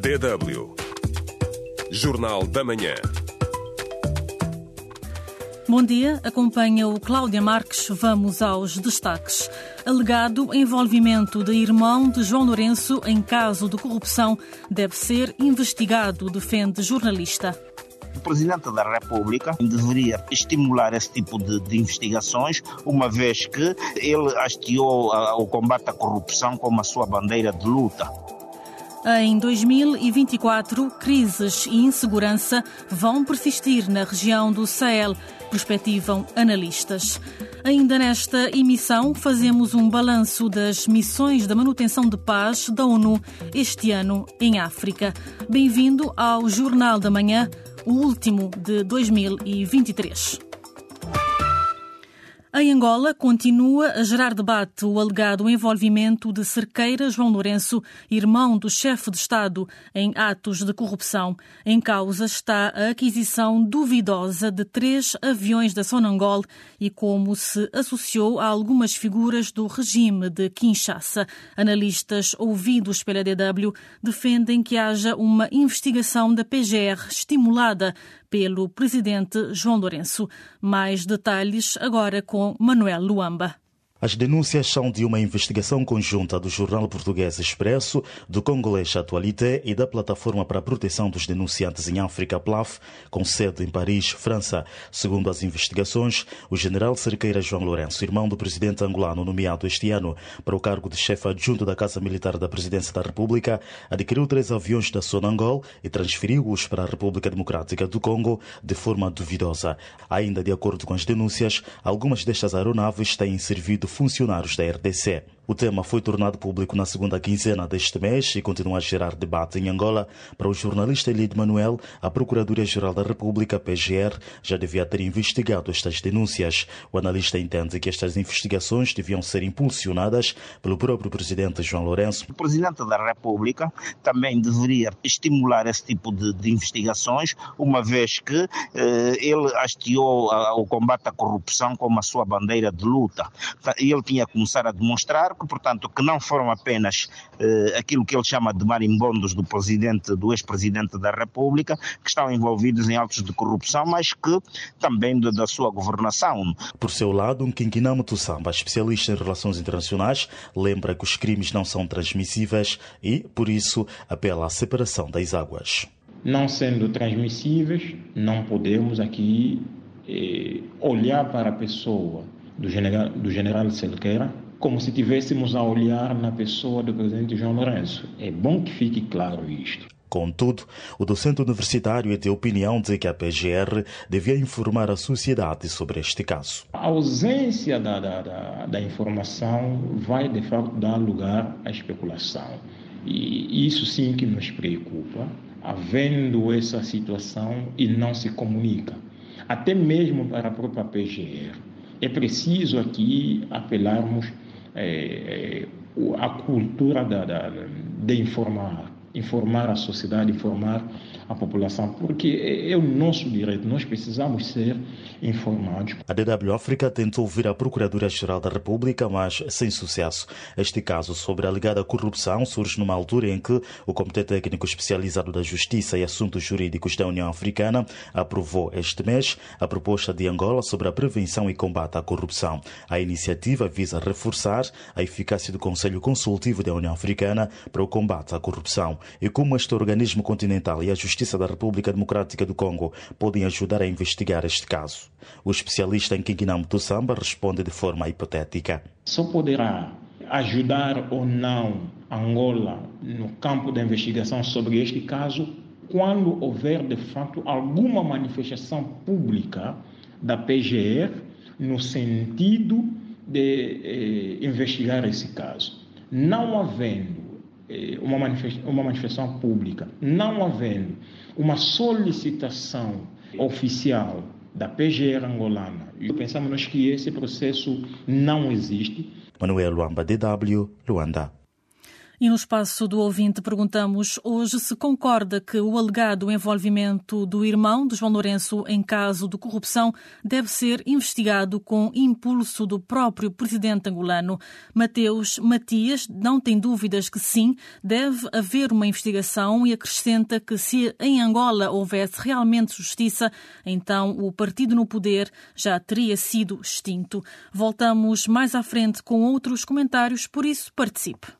DW Jornal da Manhã. Bom dia, acompanha o Cláudia Marques. Vamos aos destaques. Alegado envolvimento de irmão de João Lourenço em caso de corrupção deve ser investigado, defende jornalista. O Presidente da República deveria estimular esse tipo de, de investigações, uma vez que ele hasteou o combate à corrupção como a sua bandeira de luta. Em 2024, crises e insegurança vão persistir na região do Sahel, perspectivam analistas. Ainda nesta emissão, fazemos um balanço das missões da manutenção de paz da ONU este ano em África. Bem-vindo ao Jornal da Manhã, o último de 2023. Em Angola, continua a gerar debate o alegado envolvimento de Cerqueira João Lourenço, irmão do chefe de Estado, em atos de corrupção. Em causa está a aquisição duvidosa de três aviões da Sonangol e como se associou a algumas figuras do regime de Kinshasa. Analistas ouvidos pela DW defendem que haja uma investigação da PGR estimulada pelo presidente João Lourenço. Mais detalhes agora com Manuel Luamba. As denúncias são de uma investigação conjunta do jornal português Expresso, do congolês Atualité e da Plataforma para a Proteção dos Denunciantes em África, PLAF, com sede em Paris, França. Segundo as investigações, o general Cerqueira João Lourenço, irmão do presidente angolano nomeado este ano para o cargo de chefe adjunto da Casa Militar da Presidência da República, adquiriu três aviões da Sonangol e transferiu-os para a República Democrática do Congo de forma duvidosa. Ainda de acordo com as denúncias, algumas destas aeronaves têm servido funcionários da RDC. O tema foi tornado público na segunda quinzena deste mês e continua a gerar debate em Angola. Para o jornalista Elide Manuel, a Procuradoria-Geral da República, PGR, já devia ter investigado estas denúncias. O analista entende que estas investigações deviam ser impulsionadas pelo próprio presidente João Lourenço. O presidente da República também deveria estimular esse tipo de, de investigações, uma vez que eh, ele hasteou o combate à corrupção como a sua bandeira de luta. Ele tinha que começar a demonstrar que, portanto, que não foram apenas eh, aquilo que ele chama de marimbondos do presidente, do ex-presidente da República, que estão envolvidos em autos de corrupção, mas que também de, da sua governação. Por seu lado, um Quinquinamo Tussamba, especialista em relações internacionais, lembra que os crimes não são transmissíveis e, por isso, apela à separação das águas. Não sendo transmissíveis, não podemos aqui eh, olhar para a pessoa do general, do general Selqueira como se tivéssemos a olhar na pessoa do presidente João Lourenço. É bom que fique claro isto. Contudo, o docente universitário é de opinião de que a PGR devia informar a sociedade sobre este caso. A ausência da, da, da, da informação vai, de fato, dar lugar à especulação. E isso sim que nos preocupa, havendo essa situação e não se comunica. Até mesmo para a própria PGR. É preciso aqui apelarmos é, a cultura da, da, de informar, informar a sociedade, informar a população, porque é o nosso direito, nós precisamos ser informados. A DW África tentou ouvir a Procuradoria-Geral da República, mas sem sucesso. Este caso sobre a alegada corrupção surge numa altura em que o Comitê Técnico Especializado da Justiça e Assuntos Jurídicos da União Africana aprovou este mês a proposta de Angola sobre a prevenção e combate à corrupção. A iniciativa visa reforçar a eficácia do Conselho Consultivo da União Africana para o combate à corrupção e como este organismo continental e a Justiça Justiça da República Democrática do Congo podem ajudar a investigar este caso. O especialista em Kinginam Tussamba responde de forma hipotética. Só poderá ajudar ou não Angola no campo da investigação sobre este caso quando houver de fato alguma manifestação pública da PGR no sentido de eh, investigar esse caso. Não havendo eh, uma, uma manifestação pública, não havendo uma solicitação oficial da PGR angolana, e pensamos que esse processo não existe. Manuel Luamba, DW, Luanda. E no espaço do ouvinte perguntamos hoje se concorda que o alegado envolvimento do irmão de João Lourenço em caso de corrupção deve ser investigado com impulso do próprio presidente angolano. Mateus Matias não tem dúvidas que sim, deve haver uma investigação e acrescenta que se em Angola houvesse realmente justiça, então o partido no poder já teria sido extinto. Voltamos mais à frente com outros comentários, por isso participe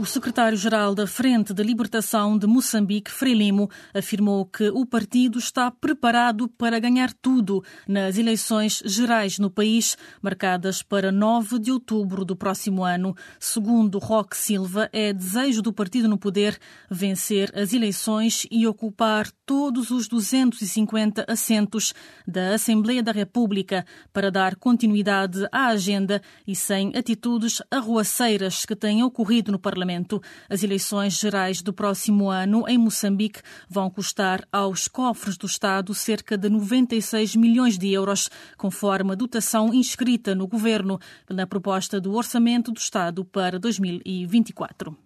O secretário-geral da Frente de Libertação de Moçambique, Frelimo, afirmou que o partido está preparado para ganhar tudo nas eleições gerais no país, marcadas para 9 de outubro do próximo ano. Segundo Roque Silva, é desejo do partido no poder vencer as eleições e ocupar todos os 250 assentos da Assembleia da República para dar continuidade à agenda e sem atitudes arruaceiras que têm ocorrido no Parlamento. Parlamento. As eleições gerais do próximo ano em Moçambique vão custar aos cofres do Estado cerca de 96 milhões de euros, conforme a dotação inscrita no governo na proposta do Orçamento do Estado para 2024.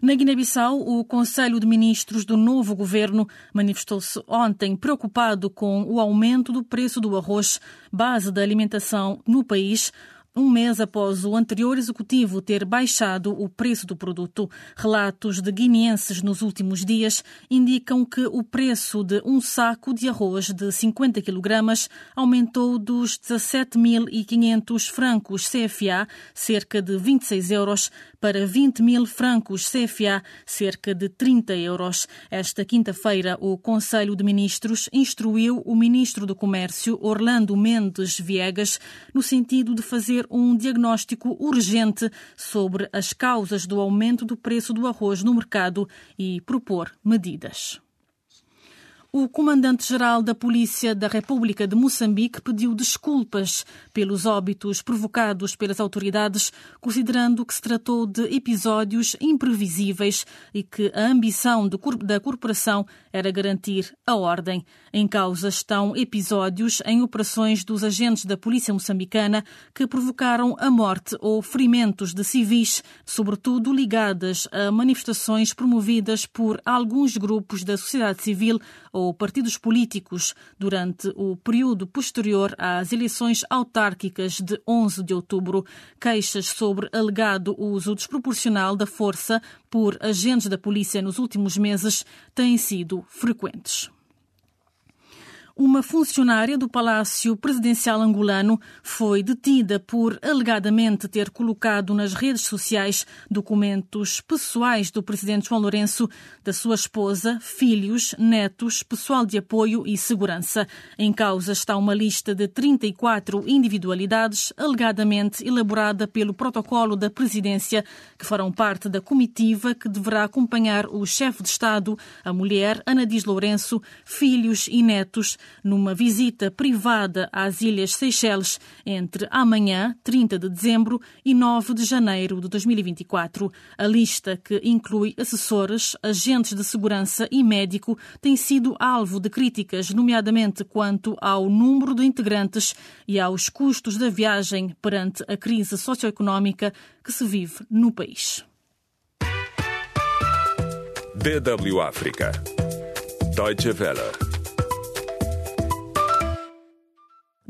Na Guiné-Bissau, o Conselho de Ministros do novo governo manifestou-se ontem preocupado com o aumento do preço do arroz, base da alimentação no país um mês após o anterior executivo ter baixado o preço do produto. Relatos de guineenses nos últimos dias indicam que o preço de um saco de arroz de 50 kg aumentou dos 17.500 francos CFA, cerca de 26 euros, para 20 mil francos CFA, cerca de 30 euros. Esta quinta-feira, o Conselho de Ministros instruiu o Ministro do Comércio, Orlando Mendes Viegas, no sentido de fazer fazer um diagnóstico urgente sobre as causas do aumento do preço do arroz no mercado e propor medidas. O comandante-geral da Polícia da República de Moçambique pediu desculpas pelos óbitos provocados pelas autoridades, considerando que se tratou de episódios imprevisíveis e que a ambição da corporação era garantir a ordem. Em causa estão episódios em operações dos agentes da Polícia moçambicana que provocaram a morte ou ferimentos de civis, sobretudo ligadas a manifestações promovidas por alguns grupos da sociedade civil ou partidos políticos durante o período posterior às eleições autárquicas de 11 de outubro. Queixas sobre alegado uso desproporcional da força por agentes da polícia nos últimos meses têm sido frequentes uma funcionária do Palácio Presidencial angolano foi detida por alegadamente ter colocado nas redes sociais documentos pessoais do presidente João Lourenço, da sua esposa, filhos, netos, pessoal de apoio e segurança. Em causa está uma lista de 34 individualidades alegadamente elaborada pelo protocolo da presidência, que farão parte da comitiva que deverá acompanhar o chefe de Estado, a mulher Ana Dias Lourenço, filhos e netos numa visita privada às Ilhas Seychelles entre amanhã, 30 de dezembro, e 9 de janeiro de 2024. A lista, que inclui assessores, agentes de segurança e médico, tem sido alvo de críticas, nomeadamente quanto ao número de integrantes e aos custos da viagem perante a crise socioeconómica que se vive no país. DW África. Deutsche Welle.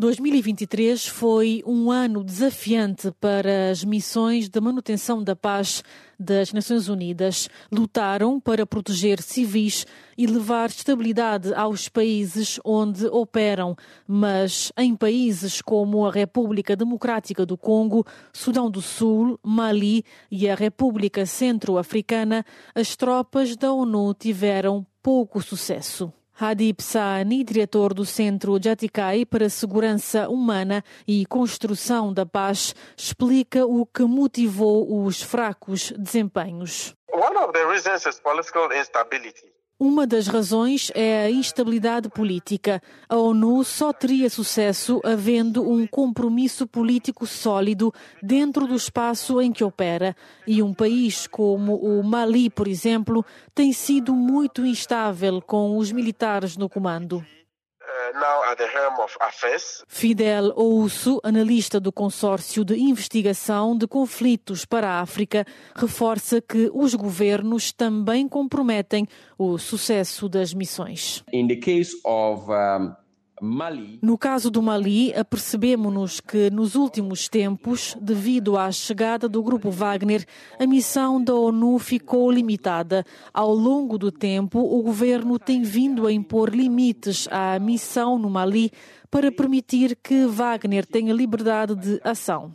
2023 foi um ano desafiante para as missões de manutenção da paz das Nações Unidas. Lutaram para proteger civis e levar estabilidade aos países onde operam, mas em países como a República Democrática do Congo, Sudão do Sul, Mali e a República Centro-Africana, as tropas da ONU tiveram pouco sucesso. Hadib Saani, diretor do Centro Jatikai para Segurança Humana e Construção da Paz, explica o que motivou os fracos desempenhos. One of the reasons is political instability. Uma das razões é a instabilidade política. A ONU só teria sucesso havendo um compromisso político sólido dentro do espaço em que opera. E um país como o Mali, por exemplo, tem sido muito instável com os militares no comando. Fidel Ousso, analista do consórcio de investigação de conflitos para a África, reforça que os governos também comprometem o sucesso das missões. In the case of um... No caso do Mali, apercebemos-nos que nos últimos tempos, devido à chegada do grupo Wagner, a missão da ONU ficou limitada. Ao longo do tempo, o governo tem vindo a impor limites à missão no Mali para permitir que Wagner tenha liberdade de ação.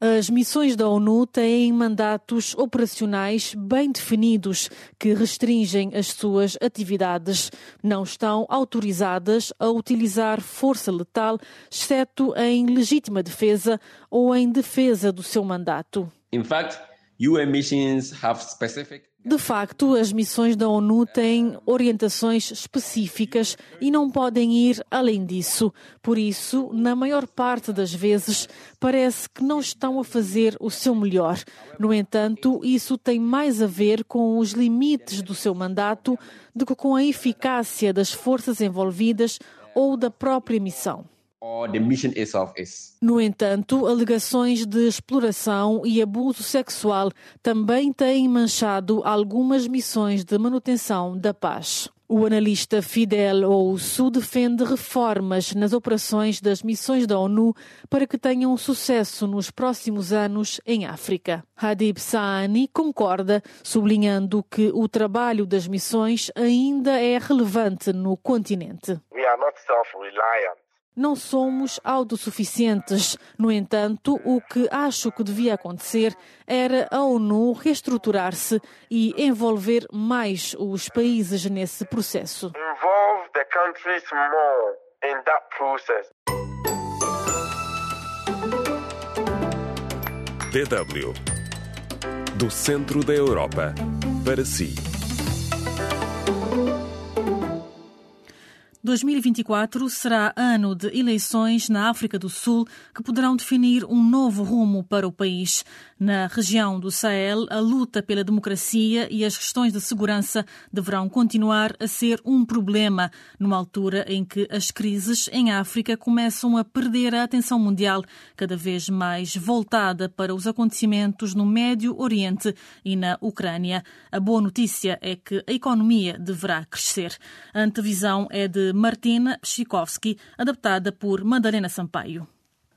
As missões da ONU têm mandatos operacionais bem definidos que restringem as suas atividades. Não estão autorizadas a utilizar força letal, exceto em legítima defesa ou em defesa do seu mandato. In fact, UN missions have specific de facto, as missões da ONU têm orientações específicas e não podem ir além disso. Por isso, na maior parte das vezes, parece que não estão a fazer o seu melhor. No entanto, isso tem mais a ver com os limites do seu mandato do que com a eficácia das forças envolvidas ou da própria missão. No entanto, alegações de exploração e abuso sexual também têm manchado algumas missões de manutenção da paz. O analista Fidel Ousso defende reformas nas operações das missões da ONU para que tenham sucesso nos próximos anos em África. Hadib Saani concorda, sublinhando que o trabalho das missões ainda é relevante no continente. We are not self-reliant não somos autossuficientes. No entanto, o que acho que devia acontecer era a ONU reestruturar-se e envolver mais os países nesse processo. Involve the countries more in that process. DW do centro da Europa para si. 2024 será ano de eleições na África do Sul que poderão definir um novo rumo para o país. Na região do Sahel, a luta pela democracia e as questões de segurança deverão continuar a ser um problema, numa altura em que as crises em África começam a perder a atenção mundial, cada vez mais voltada para os acontecimentos no Médio Oriente e na Ucrânia. A boa notícia é que a economia deverá crescer. A antevisão é de Martina Psikovski, adaptada por Madalena Sampaio.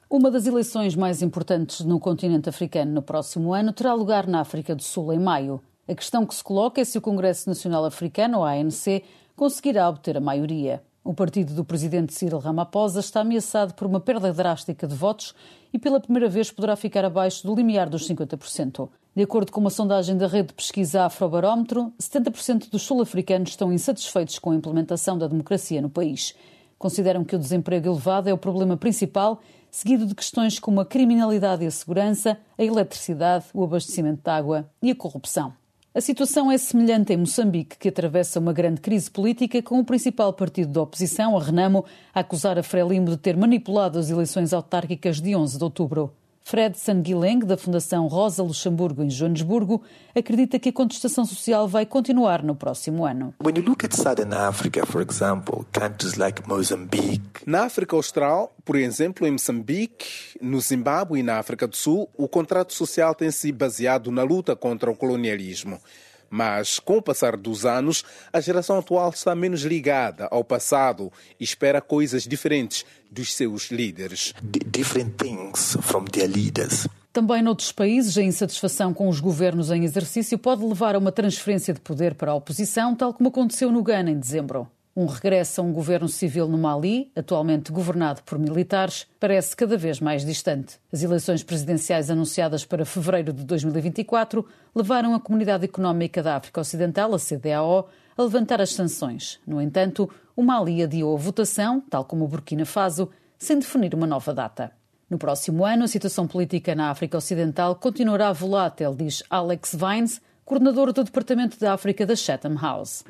Uma das eleições mais importantes no continente africano no próximo ano terá lugar na África do Sul em maio. A questão que se coloca é se o Congresso Nacional Africano, ANC, conseguirá obter a maioria. O partido do presidente Cyril Ramaphosa está ameaçado por uma perda drástica de votos e pela primeira vez poderá ficar abaixo do limiar dos 50%. De acordo com uma sondagem da rede de pesquisa Afrobarómetro, 70% dos sul-africanos estão insatisfeitos com a implementação da democracia no país. Consideram que o desemprego elevado é o problema principal, seguido de questões como a criminalidade e a segurança, a eletricidade, o abastecimento de água e a corrupção. A situação é semelhante em Moçambique, que atravessa uma grande crise política, com o principal partido da oposição, a Renamo, a acusar a Frelimo de ter manipulado as eleições autárquicas de 11 de outubro. Fred Sanguileng, da Fundação Rosa Luxemburgo em Joanesburgo, acredita que a contestação social vai continuar no próximo ano. Na África Austral, por exemplo, em Moçambique, no Zimbábue e na África do Sul, o contrato social tem se baseado na luta contra o colonialismo. Mas, com o passar dos anos, a geração atual está menos ligada ao passado e espera coisas diferentes dos seus líderes. Different things from their leaders. Também noutros países, a insatisfação com os governos em exercício pode levar a uma transferência de poder para a oposição, tal como aconteceu no Ghana em dezembro. Um regresso a um governo civil no Mali, atualmente governado por militares, parece cada vez mais distante. As eleições presidenciais anunciadas para fevereiro de 2024 levaram a Comunidade Económica da África Ocidental, a CDAO, a levantar as sanções. No entanto, o Mali adiou a votação, tal como o Burkina Faso, sem definir uma nova data. No próximo ano, a situação política na África Ocidental continuará volátil, diz Alex Vines, coordenador do Departamento da África da Chatham House.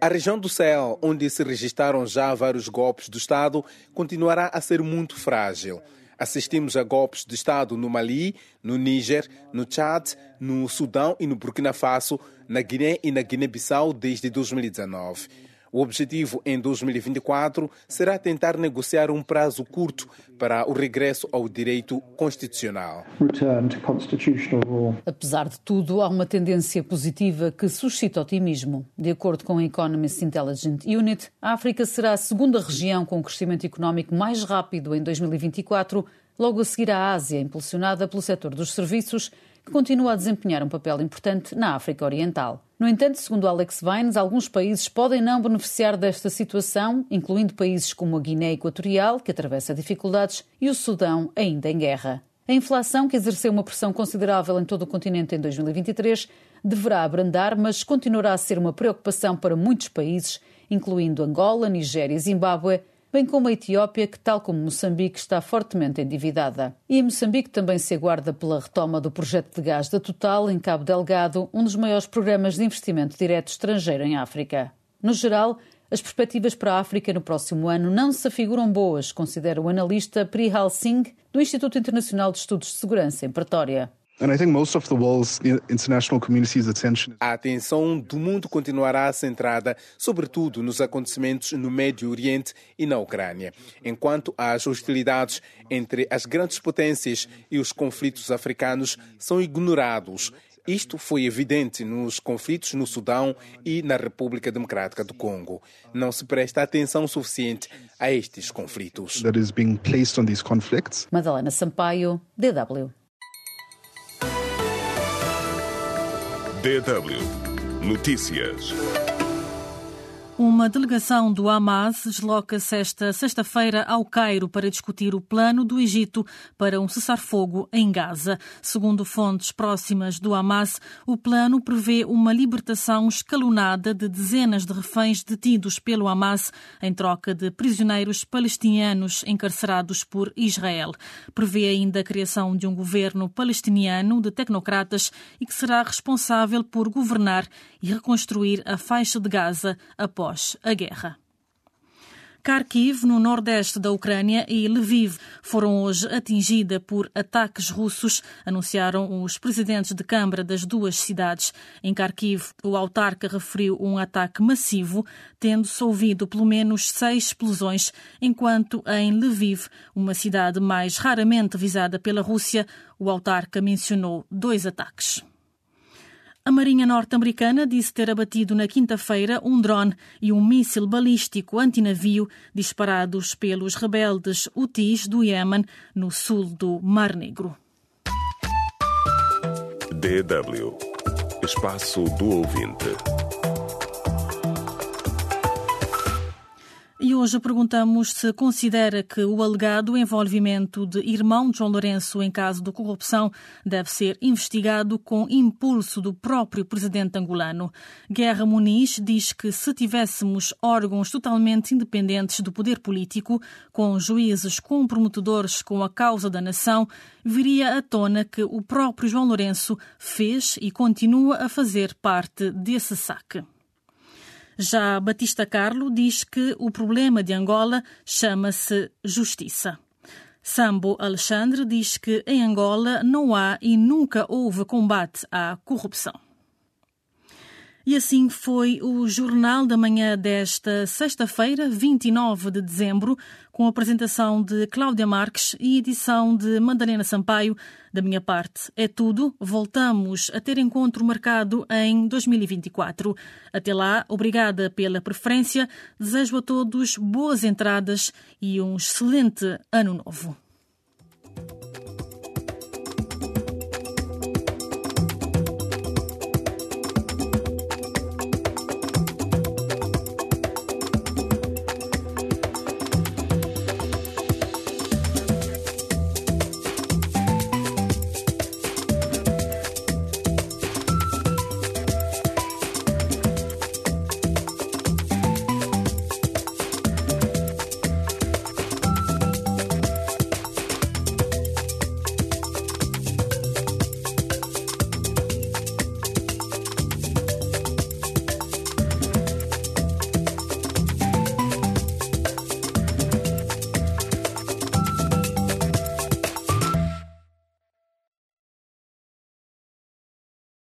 A região do Sahel, onde se registaram já vários golpes do Estado, continuará a ser muito frágil. Assistimos a golpes de Estado no Mali, no Níger, no Chad, no Sudão e no Burkina Faso, na Guiné e na Guiné-Bissau desde 2019. O objetivo em 2024 será tentar negociar um prazo curto para o regresso ao direito constitucional. Apesar de tudo, há uma tendência positiva que suscita otimismo. De acordo com o Economist Intelligence Unit, a África será a segunda região com crescimento económico mais rápido em 2024, logo a seguir à Ásia, impulsionada pelo setor dos serviços que continua a desempenhar um papel importante na África Oriental. No entanto, segundo Alex Vines, alguns países podem não beneficiar desta situação, incluindo países como a Guiné Equatorial, que atravessa dificuldades, e o Sudão, ainda em guerra. A inflação, que exerceu uma pressão considerável em todo o continente em 2023, deverá abrandar, mas continuará a ser uma preocupação para muitos países, incluindo Angola, Nigéria e Zimbábue, bem como a Etiópia, que, tal como Moçambique, está fortemente endividada. E Moçambique também se aguarda pela retoma do projeto de gás da Total em Cabo Delgado, um dos maiores programas de investimento direto estrangeiro em África. No geral, as perspectivas para a África no próximo ano não se afiguram boas, considera o analista Prihal Singh, do Instituto Internacional de Estudos de Segurança, em Pretória. A atenção do mundo continuará centrada, sobretudo, nos acontecimentos no Médio Oriente e na Ucrânia, enquanto as hostilidades entre as grandes potências e os conflitos africanos são ignorados. Isto foi evidente nos conflitos no Sudão e na República Democrática do Congo. Não se presta atenção suficiente a estes conflitos. Madalena Sampaio, DW. DW Notícias. Uma delegação do Hamas desloca-se esta sexta-feira ao Cairo para discutir o plano do Egito para um cessar-fogo em Gaza. Segundo fontes próximas do Hamas, o plano prevê uma libertação escalonada de dezenas de reféns detidos pelo Hamas em troca de prisioneiros palestinianos encarcerados por Israel. Prevê ainda a criação de um governo palestiniano de tecnocratas e que será responsável por governar e reconstruir a faixa de Gaza após após a guerra. Kharkiv, no nordeste da Ucrânia, e Lviv foram hoje atingidas por ataques russos, anunciaram os presidentes de Câmara das duas cidades. Em Kharkiv, o autarca referiu um ataque massivo, tendo-se ouvido pelo menos seis explosões, enquanto em Lviv, uma cidade mais raramente visada pela Rússia, o autarca mencionou dois ataques. A Marinha norte-americana disse ter abatido na quinta-feira um drone e um míssil balístico antinavio disparados pelos rebeldes Houthis do Iêmen, no sul do Mar Negro. DW Espaço do Ouvinte. E hoje perguntamos se considera que o alegado envolvimento de irmão de João Lourenço em caso de corrupção deve ser investigado com impulso do próprio presidente angolano. Guerra Muniz diz que se tivéssemos órgãos totalmente independentes do poder político, com juízes comprometedores com a causa da nação, viria à tona que o próprio João Lourenço fez e continua a fazer parte desse saque. Já Batista Carlo diz que o problema de Angola chama-se justiça. Sambo Alexandre diz que em Angola não há e nunca houve combate à corrupção. E assim foi o Jornal da Manhã desta sexta-feira, 29 de dezembro, com a apresentação de Cláudia Marques e edição de Madalena Sampaio. Da minha parte é tudo. Voltamos a ter encontro marcado em 2024. Até lá, obrigada pela preferência. Desejo a todos boas entradas e um excelente ano novo.